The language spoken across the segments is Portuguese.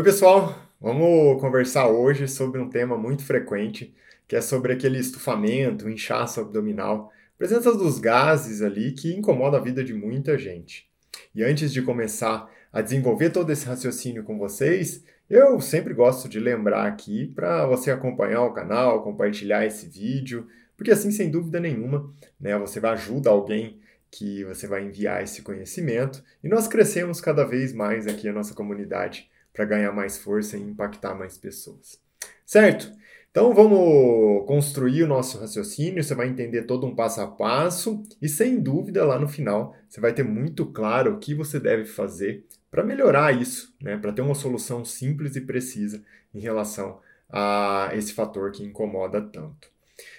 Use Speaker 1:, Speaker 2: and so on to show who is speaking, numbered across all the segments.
Speaker 1: Oi, pessoal! Vamos conversar hoje sobre um tema muito frequente, que é sobre aquele estufamento, inchaço abdominal, presença dos gases ali que incomoda a vida de muita gente. E antes de começar a desenvolver todo esse raciocínio com vocês, eu sempre gosto de lembrar aqui para você acompanhar o canal, compartilhar esse vídeo, porque assim, sem dúvida nenhuma, né, você vai ajudar alguém que você vai enviar esse conhecimento e nós crescemos cada vez mais aqui a nossa comunidade para ganhar mais força e impactar mais pessoas. Certo? Então vamos construir o nosso raciocínio, você vai entender todo um passo a passo e sem dúvida lá no final você vai ter muito claro o que você deve fazer para melhorar isso, né? para ter uma solução simples e precisa em relação a esse fator que incomoda tanto.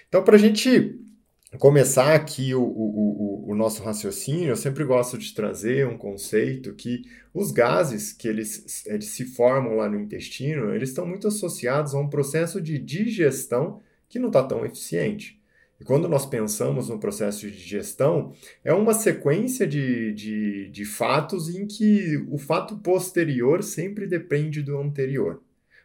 Speaker 1: Então, para a gente começar aqui o, o, o, o, nosso raciocínio, eu sempre gosto de trazer um conceito que os gases que eles, eles se formam lá no intestino, eles estão muito associados a um processo de digestão que não está tão eficiente. E quando nós pensamos no processo de digestão, é uma sequência de, de, de fatos em que o fato posterior sempre depende do anterior.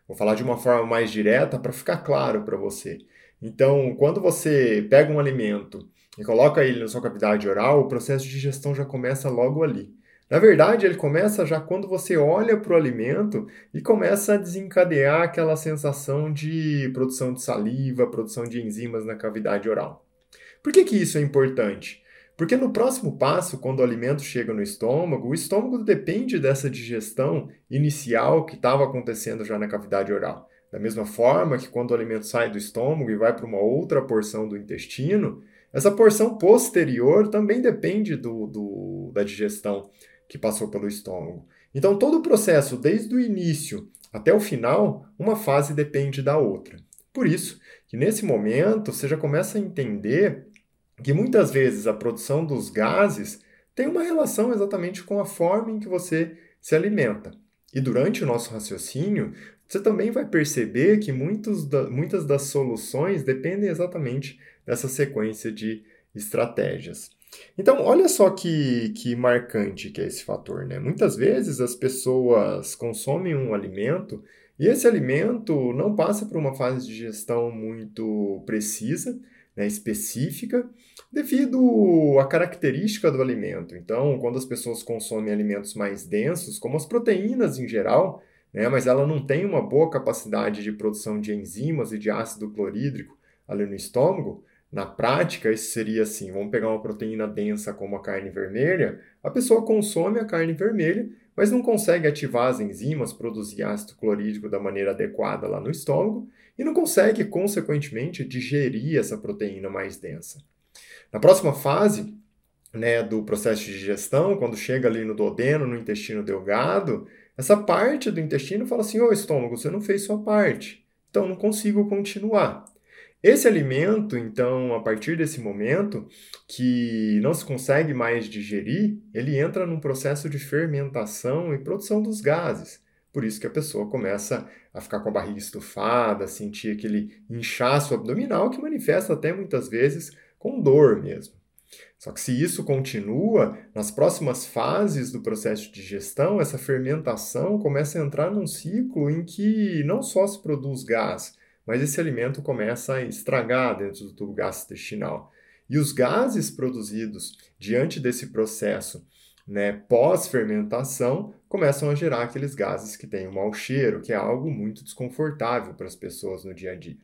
Speaker 1: Vou falar de uma forma mais direta para ficar claro para você. Então, quando você pega um alimento e coloca ele na sua cavidade oral, o processo de digestão já começa logo ali. Na verdade, ele começa já quando você olha para o alimento e começa a desencadear aquela sensação de produção de saliva, produção de enzimas na cavidade oral. Por que, que isso é importante? Porque no próximo passo, quando o alimento chega no estômago, o estômago depende dessa digestão inicial que estava acontecendo já na cavidade oral. Da mesma forma que quando o alimento sai do estômago e vai para uma outra porção do intestino, essa porção posterior também depende do, do, da digestão que passou pelo estômago. Então, todo o processo, desde o início até o final, uma fase depende da outra. Por isso que nesse momento você já começa a entender que muitas vezes a produção dos gases tem uma relação exatamente com a forma em que você se alimenta. E durante o nosso raciocínio, você também vai perceber que da, muitas das soluções dependem exatamente dessa sequência de estratégias. Então, olha só que, que marcante que é esse fator, né? Muitas vezes as pessoas consomem um alimento e esse alimento não passa por uma fase de gestão muito precisa, né, específica, devido à característica do alimento. Então, quando as pessoas consomem alimentos mais densos, como as proteínas em geral, né, mas ela não tem uma boa capacidade de produção de enzimas e de ácido clorídrico ali no estômago, na prática, isso seria assim: vamos pegar uma proteína densa como a carne vermelha, a pessoa consome a carne vermelha, mas não consegue ativar as enzimas, produzir ácido clorídrico da maneira adequada lá no estômago e não consegue, consequentemente, digerir essa proteína mais densa. Na próxima fase né, do processo de digestão, quando chega ali no duodeno, no intestino delgado, essa parte do intestino fala assim: ô estômago, você não fez sua parte, então não consigo continuar. Esse alimento, então, a partir desse momento, que não se consegue mais digerir, ele entra num processo de fermentação e produção dos gases. Por isso que a pessoa começa a ficar com a barriga estufada, sentir aquele inchaço abdominal que manifesta até muitas vezes com dor mesmo. Só que se isso continua, nas próximas fases do processo de digestão, essa fermentação começa a entrar num ciclo em que não só se produz gás, mas esse alimento começa a estragar dentro do tubo gastrointestinal. E os gases produzidos diante desse processo né, pós-fermentação começam a gerar aqueles gases que têm um mau cheiro, que é algo muito desconfortável para as pessoas no dia a dia.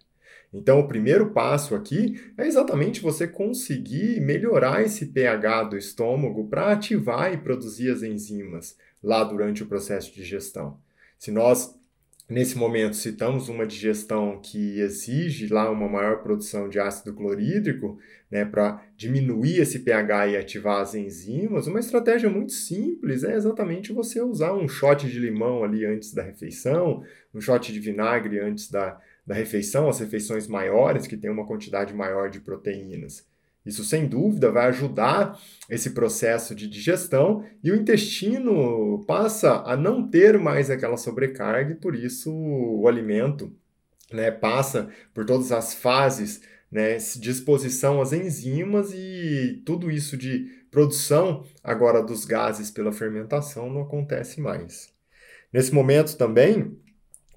Speaker 1: Então, o primeiro passo aqui é exatamente você conseguir melhorar esse pH do estômago para ativar e produzir as enzimas lá durante o processo de digestão. Se nós Nesse momento, citamos uma digestão que exige lá uma maior produção de ácido clorídrico, né, para diminuir esse pH e ativar as enzimas. Uma estratégia muito simples é exatamente você usar um shot de limão ali antes da refeição, um shot de vinagre antes da, da refeição, as refeições maiores, que tem uma quantidade maior de proteínas. Isso, sem dúvida, vai ajudar esse processo de digestão e o intestino passa a não ter mais aquela sobrecarga e, por isso, o alimento né, passa por todas as fases né, de exposição às enzimas e tudo isso de produção agora dos gases pela fermentação não acontece mais. Nesse momento também,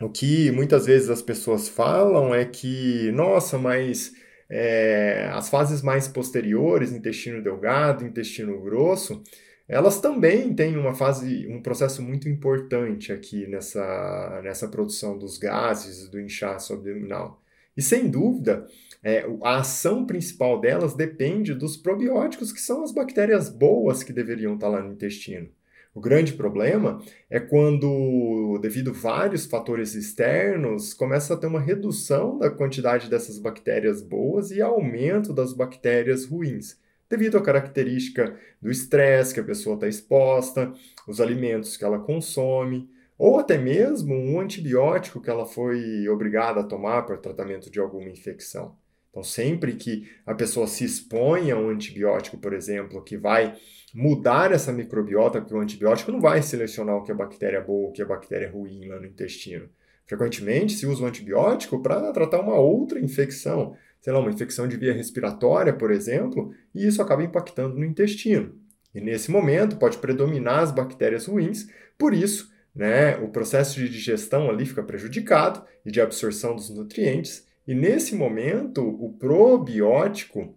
Speaker 1: o que muitas vezes as pessoas falam é que, nossa, mas é, as fases mais posteriores, intestino delgado, intestino grosso, elas também têm uma fase, um processo muito importante aqui nessa, nessa produção dos gases, do inchaço abdominal. E sem dúvida, é, a ação principal delas depende dos probióticos, que são as bactérias boas que deveriam estar lá no intestino. O grande problema é quando, devido a vários fatores externos, começa a ter uma redução da quantidade dessas bactérias boas e aumento das bactérias ruins, devido à característica do estresse que a pessoa está exposta, os alimentos que ela consome, ou até mesmo um antibiótico que ela foi obrigada a tomar para tratamento de alguma infecção. Então, sempre que a pessoa se expõe a um antibiótico, por exemplo, que vai mudar essa microbiota, porque o antibiótico não vai selecionar o que é bactéria boa, o que é bactéria ruim lá no intestino. Frequentemente se usa o antibiótico para tratar uma outra infecção, sei lá, uma infecção de via respiratória, por exemplo, e isso acaba impactando no intestino. E nesse momento pode predominar as bactérias ruins, por isso, né, o processo de digestão ali fica prejudicado e de absorção dos nutrientes, e nesse momento o probiótico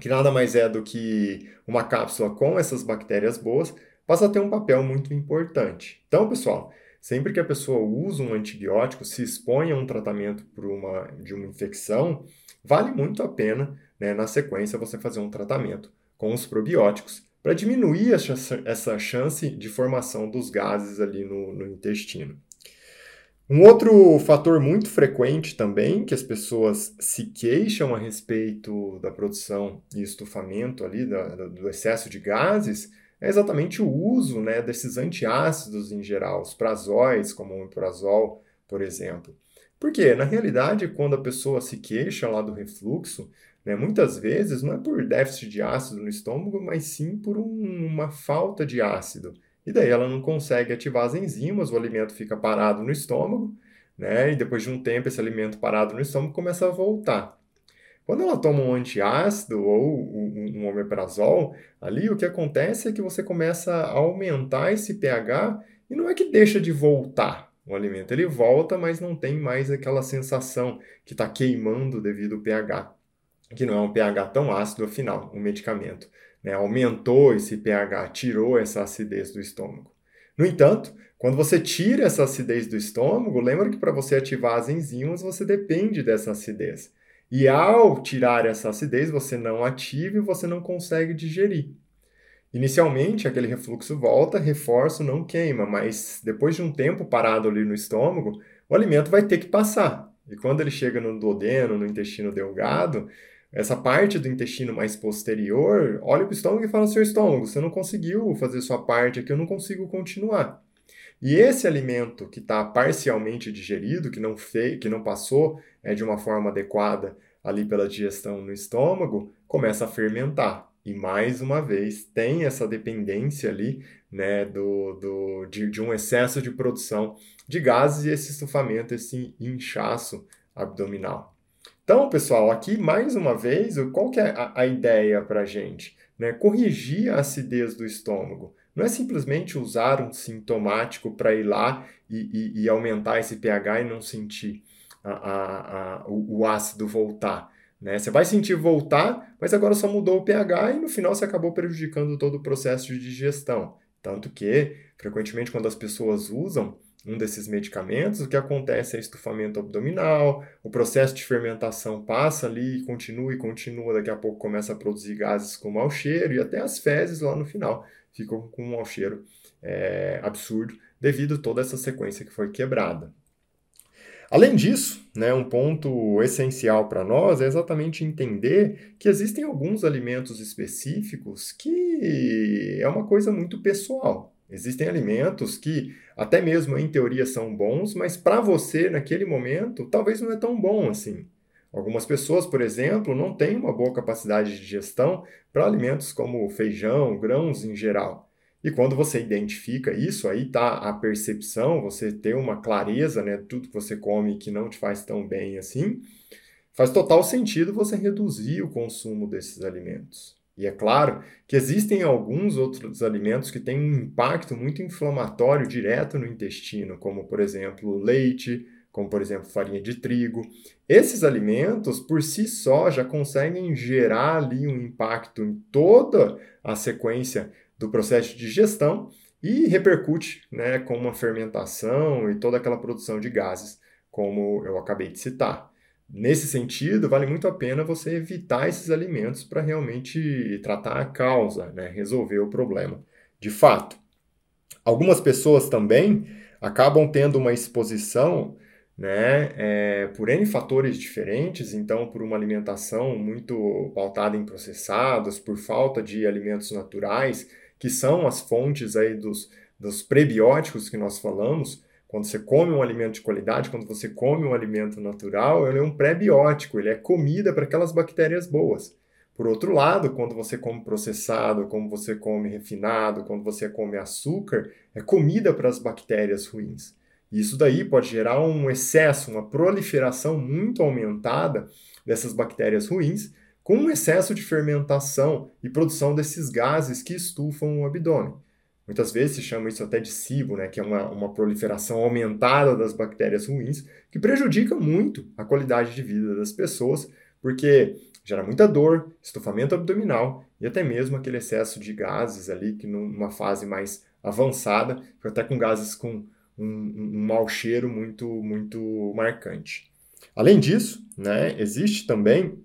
Speaker 1: que nada mais é do que uma cápsula com essas bactérias boas, passa a ter um papel muito importante. Então, pessoal, sempre que a pessoa usa um antibiótico, se expõe a um tratamento por uma, de uma infecção, vale muito a pena, né, na sequência, você fazer um tratamento com os probióticos para diminuir essa, chance de formação dos gases ali no, no intestino. Um outro fator muito frequente também, que as pessoas se queixam a respeito da produção e estufamento ali, da, do excesso de gases, é exatamente o uso né, desses antiácidos em geral, os prazóis, como o prazol, por exemplo. Porque, na realidade, quando a pessoa se queixa lá do refluxo, né, muitas vezes não é por déficit de ácido no estômago, mas sim por um, uma falta de ácido e daí ela não consegue ativar as enzimas, o alimento fica parado no estômago, né? E depois de um tempo esse alimento parado no estômago começa a voltar. Quando ela toma um antiácido ou um omeprazol, ali o que acontece é que você começa a aumentar esse pH e não é que deixa de voltar o alimento, ele volta, mas não tem mais aquela sensação que está queimando devido ao pH, que não é um pH tão ácido afinal, o medicamento né, aumentou esse pH, tirou essa acidez do estômago. No entanto, quando você tira essa acidez do estômago, lembra que para você ativar as enzimas você depende dessa acidez. E ao tirar essa acidez, você não ativa e você não consegue digerir. Inicialmente, aquele refluxo volta, reforço não queima, mas depois de um tempo parado ali no estômago, o alimento vai ter que passar. E quando ele chega no duodeno, no intestino delgado, essa parte do intestino mais posterior olha para o estômago e fala: seu estômago, você não conseguiu fazer sua parte aqui, eu não consigo continuar. E esse alimento que está parcialmente digerido, que não fez, que não passou é, de uma forma adequada ali pela digestão no estômago, começa a fermentar. E mais uma vez tem essa dependência ali né, do, do, de, de um excesso de produção de gases e esse estufamento, esse inchaço abdominal. Então, pessoal, aqui mais uma vez, qual que é a, a ideia para a gente? Né? Corrigir a acidez do estômago. Não é simplesmente usar um sintomático para ir lá e, e, e, aumentar esse pH e não sentir a, a, a, o, o, ácido voltar. Né? Você vai sentir voltar, mas agora só mudou o pH e no final você acabou prejudicando todo o processo de digestão. Tanto que, frequentemente, quando as pessoas usam, um desses medicamentos, o que acontece é estufamento abdominal, o processo de fermentação passa ali, continua e continua, daqui a pouco começa a produzir gases com mau cheiro e até as fezes lá no final ficam com um mau cheiro é, absurdo devido a toda essa sequência que foi quebrada. Além disso, né, um ponto essencial para nós é exatamente entender que existem alguns alimentos específicos que é uma coisa muito pessoal. Existem alimentos que, até mesmo em teoria, são bons, mas para você, naquele momento, talvez não é tão bom assim. Algumas pessoas, por exemplo, não têm uma boa capacidade de digestão para alimentos como feijão, grãos em geral. E quando você identifica isso, aí está a percepção, você ter uma clareza, né, tudo que você come que não te faz tão bem assim, faz total sentido você reduzir o consumo desses alimentos. E é claro que existem alguns outros alimentos que têm um impacto muito inflamatório direto no intestino, como por exemplo leite, como por exemplo farinha de trigo. Esses alimentos por si só já conseguem gerar ali um impacto em toda a sequência do processo de digestão e repercute né, com uma fermentação e toda aquela produção de gases, como eu acabei de citar. Nesse sentido, vale muito a pena você evitar esses alimentos para realmente tratar a causa, né, resolver o problema. De fato, algumas pessoas também acabam tendo uma exposição né, é, por N fatores diferentes, então por uma alimentação muito pautada em processados, por falta de alimentos naturais, que são as fontes aí dos, dos prebióticos que nós falamos. Quando você come um alimento de qualidade, quando você come um alimento natural, ele é um pré-biótico, ele é comida para aquelas bactérias boas. Por outro lado, quando você come processado, como você come refinado, quando você come açúcar, é comida para as bactérias ruins. E isso daí pode gerar um excesso, uma proliferação muito aumentada dessas bactérias ruins, com um excesso de fermentação e produção desses gases que estufam o abdômen. Muitas vezes se chama isso até de SIBO, né, que é uma, uma proliferação aumentada das bactérias ruins, que prejudica muito a qualidade de vida das pessoas, porque gera muita dor, estufamento abdominal e até mesmo aquele excesso de gases ali, que numa fase mais avançada, até com gases com um, um mau cheiro muito, muito marcante. Além disso, né, existe também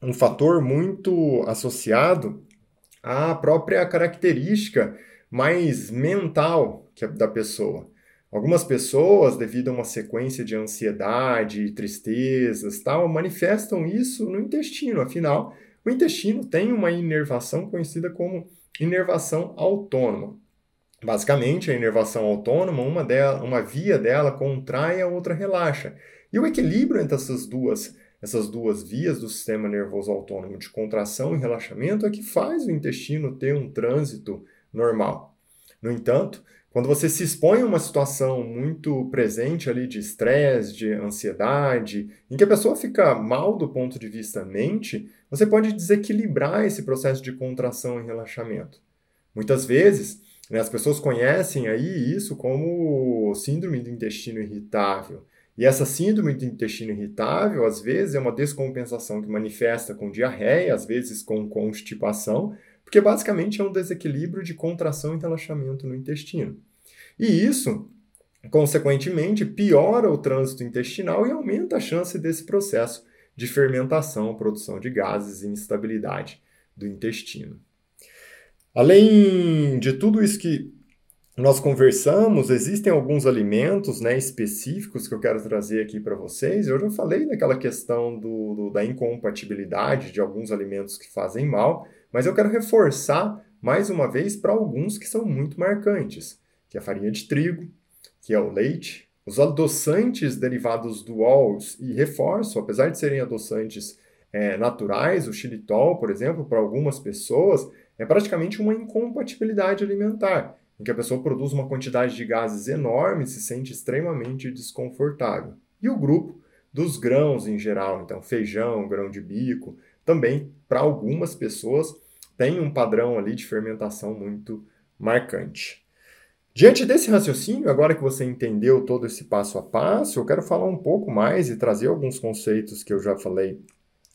Speaker 1: um fator muito associado à própria característica mais mental que da pessoa. Algumas pessoas, devido a uma sequência de ansiedade, tristezas, tal, manifestam isso no intestino. Afinal, o intestino tem uma inervação conhecida como inervação autônoma. Basicamente, a inervação autônoma, uma, dela, uma via dela contrai, a outra relaxa. E o equilíbrio entre essas duas essas duas vias do sistema nervoso autônomo de contração e relaxamento é que faz o intestino ter um trânsito normal. No entanto, quando você se expõe a uma situação muito presente ali de estresse, de ansiedade, em que a pessoa fica mal do ponto de vista mente, você pode desequilibrar esse processo de contração e relaxamento. Muitas vezes, né, as pessoas conhecem aí isso como síndrome do intestino irritável. E essa síndrome do intestino irritável, às vezes, é uma descompensação que manifesta com diarreia, às vezes com constipação, porque basicamente é um desequilíbrio de contração e relaxamento no intestino. E isso, consequentemente, piora o trânsito intestinal e aumenta a chance desse processo de fermentação, produção de gases e instabilidade do intestino. Além de tudo isso que nós conversamos, existem alguns alimentos né, específicos que eu quero trazer aqui para vocês. Eu já falei daquela questão do, do, da incompatibilidade de alguns alimentos que fazem mal, mas eu quero reforçar mais uma vez para alguns que são muito marcantes, que é a farinha de trigo, que é o leite, os adoçantes derivados do OLS, e reforço, apesar de serem adoçantes é, naturais, o xilitol, por exemplo, para algumas pessoas, é praticamente uma incompatibilidade alimentar em que a pessoa produz uma quantidade de gases enorme e se sente extremamente desconfortável. E o grupo dos grãos em geral, então feijão, grão de bico, também para algumas pessoas tem um padrão ali de fermentação muito marcante. Diante desse raciocínio, agora que você entendeu todo esse passo a passo, eu quero falar um pouco mais e trazer alguns conceitos que eu já falei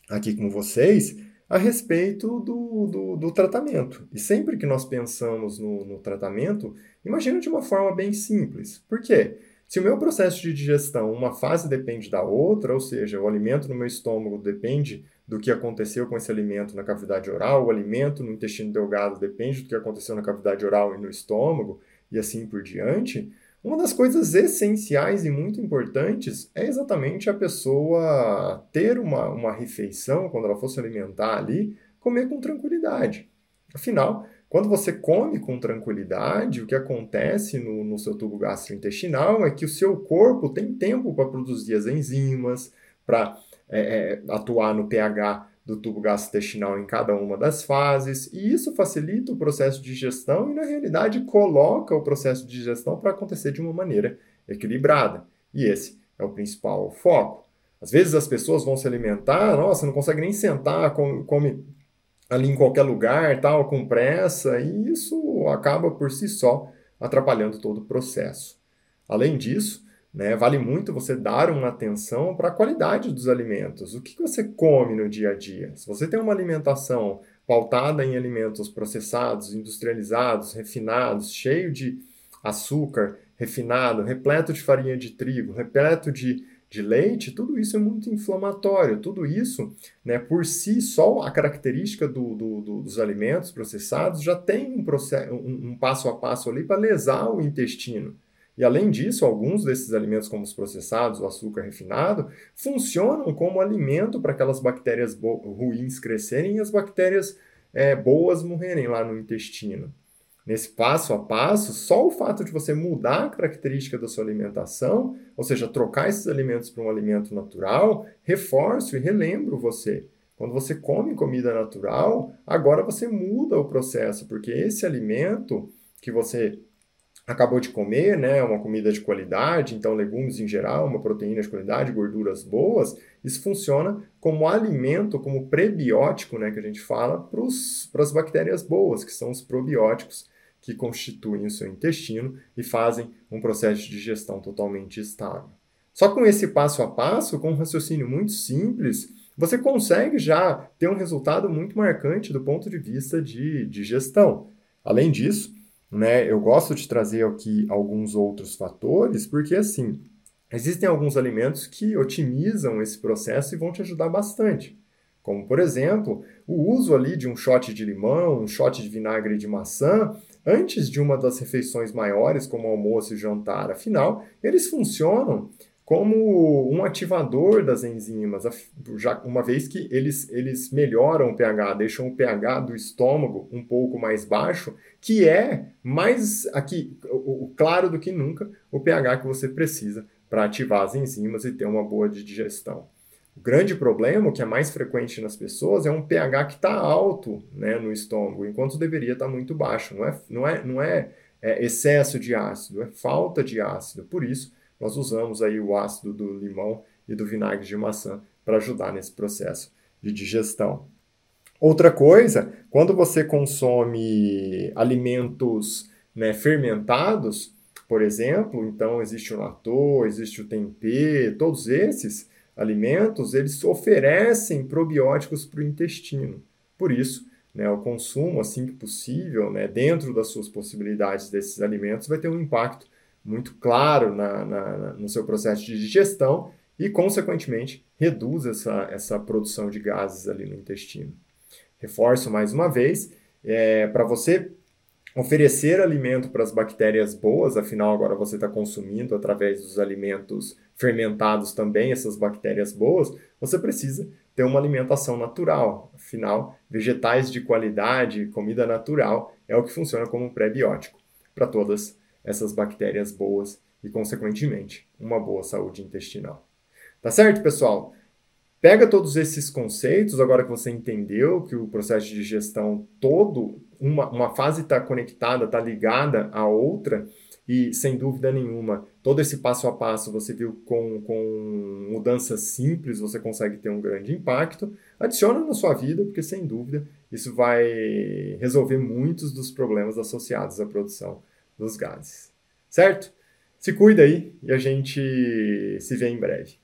Speaker 1: aqui com vocês a respeito do, do, do, tratamento. E sempre que nós pensamos no, no tratamento, imagina de uma forma bem simples. Por quê? Se o meu processo de digestão, uma fase depende da outra, ou seja, o alimento no meu estômago depende do que aconteceu com esse alimento na cavidade oral, o alimento no intestino delgado depende do que aconteceu na cavidade oral e no estômago, e assim por diante, uma das coisas essenciais e muito importantes é exatamente a pessoa ter uma, uma refeição, quando ela for se alimentar ali, comer com tranquilidade. Afinal, quando você come com tranquilidade, o que acontece no, no seu tubo gastrointestinal é que o seu corpo tem tempo para produzir as enzimas, para é, é, atuar no pH do tubo gastrointestinal em cada uma das fases, e isso facilita o processo de digestão e, na realidade, coloca o processo de digestão para acontecer de uma maneira equilibrada. E esse é o principal foco. Às vezes as pessoas vão se alimentar, nossa, não consegue nem sentar, come, come ali em qualquer lugar, tal, com pressa, e isso acaba por si só atrapalhando todo o processo. Além disso, né, vale muito você dar uma atenção para a qualidade dos alimentos. O que você come no dia a dia? Se você tem uma alimentação pautada em alimentos processados, industrializados, refinados, cheio de açúcar refinado, repleto de farinha de trigo, repleto de, de leite, tudo isso é muito inflamatório. Tudo isso, né, por si só, a característica do, do, do, dos alimentos processados já tem um, um, um passo a passo ali para lesar o intestino. E além disso, alguns desses alimentos, como os processados, o açúcar refinado, funcionam como alimento para aquelas bactérias ruins crescerem e as bactérias é, boas morrerem lá no intestino. Nesse passo a passo, só o fato de você mudar a característica da sua alimentação, ou seja, trocar esses alimentos para um alimento natural, reforço e relembro você. Quando você come comida natural, agora você muda o processo, porque esse alimento que você acabou de comer, né, uma comida de qualidade, então legumes em geral, uma proteína de qualidade, gorduras boas, isso funciona como alimento, como prebiótico, né, que a gente fala, para as bactérias boas, que são os probióticos que constituem o seu intestino e fazem um processo de digestão totalmente estável. Só com esse passo a passo, com um raciocínio muito simples, você consegue já ter um resultado muito marcante do ponto de vista de digestão. Além disso, né, eu gosto de trazer aqui alguns outros fatores, porque assim, existem alguns alimentos que otimizam esse processo e vão te ajudar bastante. Como, por exemplo, o uso ali de um shot de limão, um shot de vinagre de maçã, antes de uma das refeições maiores, como almoço e jantar. Afinal, eles funcionam como um ativador das enzimas, já uma vez que eles, eles melhoram o pH, deixam o pH do estômago um pouco mais baixo, que é mais aqui, o, claro do que nunca, o pH que você precisa para ativar as enzimas e ter uma boa digestão. O grande problema, que é mais frequente nas pessoas, é um pH que está alto né, no estômago, enquanto deveria estar tá muito baixo. Não é, não é, não é, é excesso de ácido, é falta de ácido. Por isso, nós usamos aí o ácido do limão e do vinagre de maçã para ajudar nesse processo de digestão. Outra coisa, quando você consome alimentos né, fermentados, por exemplo, então existe o natô, existe o tempê, todos esses alimentos, eles oferecem probióticos para o intestino. Por isso, né, o consumo, assim que possível, né, dentro das suas possibilidades desses alimentos, vai ter um impacto muito claro na, na, no seu processo de digestão e, consequentemente, reduz essa, essa produção de gases ali no intestino. Reforço mais uma vez, é, para você oferecer alimento para as bactérias boas, afinal agora você está consumindo através dos alimentos fermentados também essas bactérias boas, você precisa ter uma alimentação natural. Afinal, vegetais de qualidade, comida natural, é o que funciona como pré-biótico para todas essas bactérias boas e, consequentemente, uma boa saúde intestinal. Tá certo, pessoal? Pega todos esses conceitos, agora que você entendeu que o processo de digestão todo, uma, uma fase está conectada, está ligada à outra, e sem dúvida nenhuma, todo esse passo a passo você viu com, com mudanças simples, você consegue ter um grande impacto. Adiciona na sua vida, porque sem dúvida isso vai resolver muitos dos problemas associados à produção dos gases. Certo? Se cuida aí e a gente se vê em breve.